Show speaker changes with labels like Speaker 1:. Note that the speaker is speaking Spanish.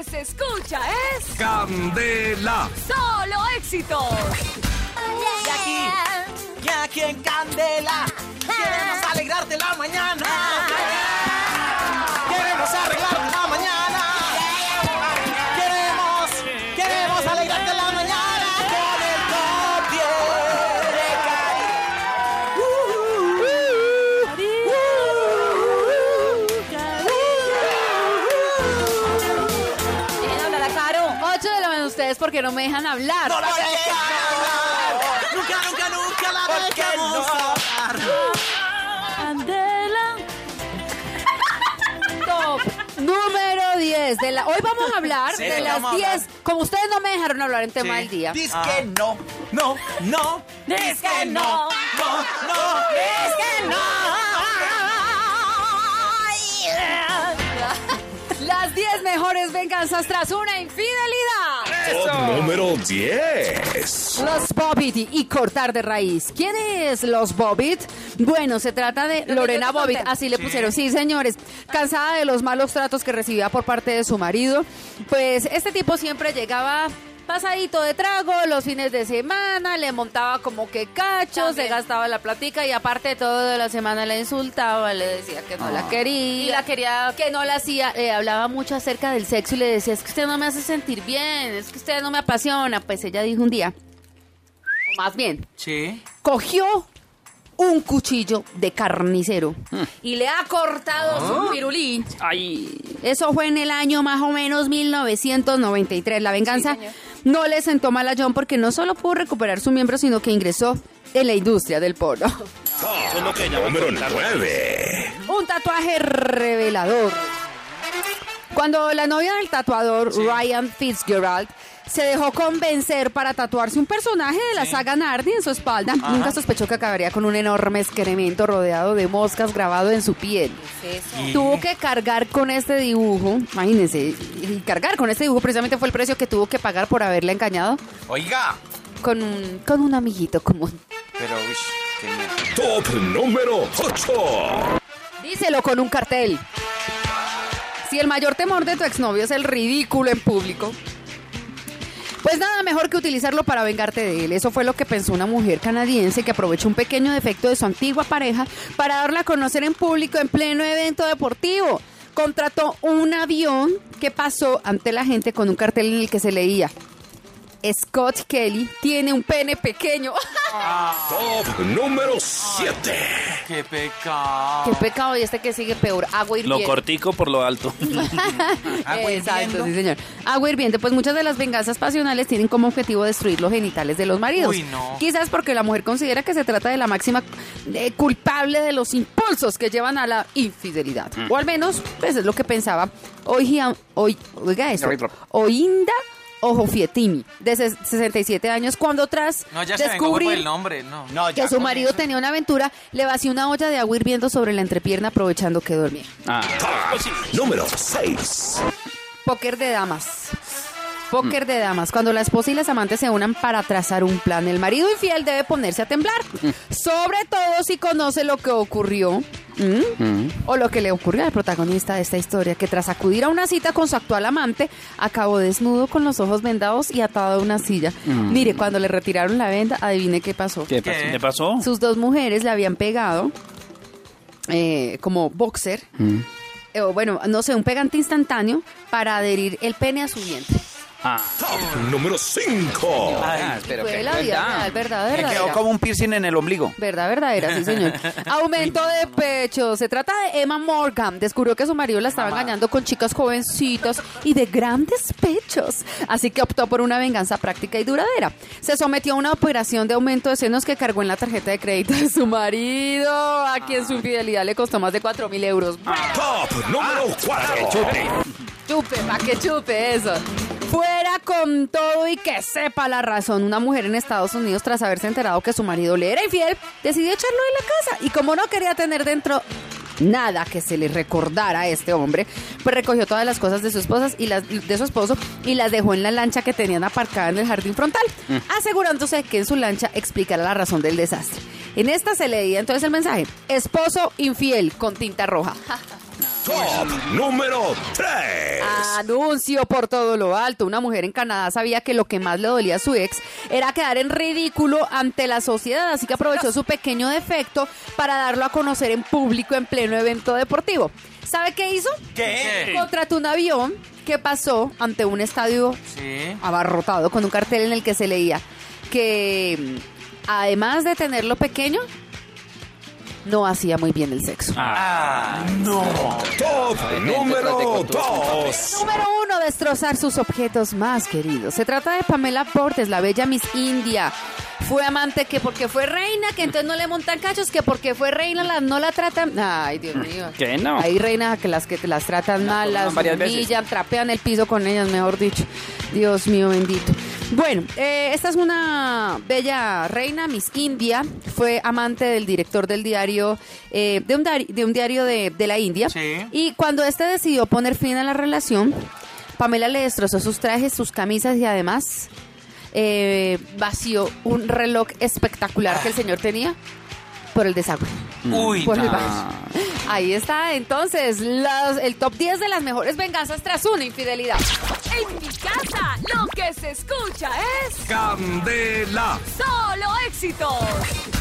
Speaker 1: que se escucha es
Speaker 2: Candela.
Speaker 1: solo éxitos.
Speaker 3: Y aquí, y aquí en Candela, queremos alegrarte la mañana.
Speaker 4: Porque no me dejan hablar.
Speaker 3: No la dejamos. Nunca, nunca, nunca la dejamos hablar.
Speaker 4: Candela. Top número 10 de la Hoy vamos a hablar
Speaker 3: Sí,
Speaker 4: de
Speaker 3: vamos
Speaker 4: las
Speaker 3: a
Speaker 4: 10.
Speaker 3: hablar.
Speaker 4: Como ustedes no me dejaron hablar en tema del día.
Speaker 3: Dice que no, no, no. Dice que no, no, no. Dice que no.
Speaker 4: Las 10 mejores venganzas tras una infidelidad.
Speaker 2: Top número 10.
Speaker 4: Los Bobbitt y cortar de raíz. ¿Quién es los Bobbitt? Bueno, se trata de Lorena
Speaker 1: conté.
Speaker 4: así le pusieron. Sí, señores, cansada de los malos tratos que recibía por parte de su marido, pues este tipo siempre llegaba pasadito de trago los fines de semana, le montaba como que cachos, se
Speaker 1: También.
Speaker 4: gastaba la platica y aparte de todo de la semana la insultaba, le decía que no la quería.
Speaker 1: Y la quería
Speaker 4: que no la hacía, le hablaba mucho acerca del sexo y le decía, es que usted no me hace sentir bien, es que usted no me apasiona. Pues ella dijo un día, o más bien,
Speaker 3: Sí.
Speaker 4: cogió un cuchillo de carnicero y le ha cortado su pirulí. Eso fue en el año más o menos 1993. La venganza no le sentó mal a John porque no solo pudo recuperar su miembro, sino que ingresó en la industria del porno.
Speaker 2: Número 9.
Speaker 4: Un tatuaje revelador. Cuando la novia del tatuador, Ryan Fitzgerald, se dejó convencer para tatuarse un personaje de la saga Narnia en su espalda, nunca sospechó que acabaría con un enorme excremento rodeado de moscas grabado en su piel. Tuvo que cargar con este dibujo, imagínense, y cargar con este dibujo precisamente fue el precio que tuvo que pagar por haberle engañado
Speaker 3: Oiga.
Speaker 4: con un, con un amiguito común.
Speaker 3: Pero, uy, qué.
Speaker 2: Top número 8.
Speaker 4: Díselo con un cartel. Si el mayor temor de tu exnovio es el ridículo en público, pues nada mejor que utilizarlo para vengarte de él. Eso fue lo que pensó una mujer canadiense que aprovechó un pequeño defecto de su antigua pareja para darla a conocer en público en pleno evento deportivo. Contrató un avión que pasó ante la gente con un cartel en el que se leía Scott Kelly tiene un pene pequeño.
Speaker 2: Top número 7.
Speaker 3: Qué pecado.
Speaker 4: Qué pecado y este que sigue peor. Agua
Speaker 5: Lo
Speaker 4: hirviendo.
Speaker 5: cortico por lo alto.
Speaker 3: Agua
Speaker 4: Exacto,
Speaker 3: hirviendo.
Speaker 4: sí, señor. Agua hirviente, pues muchas de las venganzas pasionales tienen como objetivo destruir los genitales de los maridos.
Speaker 3: Uy, no.
Speaker 4: Quizás porque la mujer considera que se trata de la máxima eh, culpable de los impulsos que llevan a la infidelidad.
Speaker 3: Mm.
Speaker 4: O al menos, pues es lo que pensaba Oiga, hoy, oiga eso, Oinda Ojofietimi, de ses- 67 años, cuando tras
Speaker 3: No, ya se
Speaker 4: descubrir
Speaker 3: el nombre, no. No,
Speaker 4: que su marido tenía una aventura, le vació una olla de agua hirviendo sobre la entrepierna aprovechando que dormía.
Speaker 5: Ah,
Speaker 2: número 6.
Speaker 4: Póker de damas. Póker de damas. Cuando la esposa y las amantes se unan para trazar un plan, el marido infiel debe ponerse a temblar. Sobre todo si conoce lo que ocurrió. ¿M? O lo que le ocurrió al protagonista de esta historia, que tras acudir a una cita con su actual amante, acabó desnudo con los ojos vendados y atado a una silla. Mire, cuando le retiraron la venda, adivine qué pasó.
Speaker 5: ¿qué,
Speaker 3: ¿Qué?
Speaker 5: pasó? ¿Qué pasó?
Speaker 4: Sus dos mujeres le habían pegado eh, como boxer. eh, o bueno, no sé, un pegante instantáneo para adherir el pene a su vientre.
Speaker 5: Ah,
Speaker 2: Top número 5.
Speaker 3: Ay,
Speaker 5: pero
Speaker 4: Fue la vida
Speaker 5: verdad.
Speaker 4: real, verdad,
Speaker 6: Me
Speaker 4: verdadera.
Speaker 6: quedó como un piercing en el ombligo.
Speaker 4: Verdad, verdadera, sí, señor. Aumento de pecho. Se trata de Emma Morgan. Descubrió que su marido la estaba engañando con chicas jovencitas y de grandes pechos. Así que optó por una venganza práctica y duradera. Se sometió a una operación de aumento de senos que cargó en la tarjeta de crédito de su marido, a quien su infidelidad le costó más de 4 mil euros.
Speaker 2: Top número 4.
Speaker 4: Chupe, pa' que chupe eso. Con todo y que sepa la razón. Una mujer en Estados Unidos, tras haberse enterado que su marido le era infiel, decidió echarlo de la casa. Y como no quería tener dentro nada que se le recordara a este hombre, pues recogió todas las cosas de su esposa y las de su esposo y las dejó en la lancha que tenían aparcada en el jardín frontal, asegurándose que en su lancha explicara la razón del desastre. En esta se leía entonces el mensaje: esposo infiel con tinta roja.
Speaker 2: Top número 3.
Speaker 4: Anuncio por todo lo alto. Una mujer en Canadá sabía que lo que más le dolía a su ex era quedar en ridículo ante la sociedad, así que aprovechó su pequeño defecto para darlo a conocer en público en pleno evento deportivo. ¿Sabe qué hizo?
Speaker 3: ¿Qué?
Speaker 4: Contrató un avión que pasó ante un estadio
Speaker 3: Sí.
Speaker 4: abarrotado con un cartel en el que se leía que mm, además de tenerlo pequeño, no hacía muy bien el sexo.
Speaker 3: Ah, no.
Speaker 2: Top número 2.
Speaker 4: Número uno, destrozar sus objetos más queridos. Se trata de Pamela Portes, la bella Miss India. Fue amante que porque fue reina, que entonces no le montan cachos, que porque fue reina la, no la tratan. Ay, Dios mío.
Speaker 5: ¿Qué no?
Speaker 4: Hay reinas que las que te las tratan mal, las
Speaker 5: veces.
Speaker 4: humillan, trapean el piso con ellas, mejor dicho. Dios mío bendito. Bueno, eh, esta es una bella reina, Miss India. Fue amante del director del diario, eh, de, un diario de un diario de, de la India.
Speaker 3: Sí.
Speaker 4: Y cuando este decidió poner fin a la relación, Pamela le destrozó sus trajes, sus camisas y además eh, vació un reloj espectacular que el señor tenía por el desagüe.
Speaker 3: Uy,
Speaker 4: Por el baño. Ahí está, entonces, las- el top 10 de las mejores venganzas tras una infidelidad.
Speaker 1: En mi casa, lo que se escucha es
Speaker 2: Candela.
Speaker 1: solo éxitos.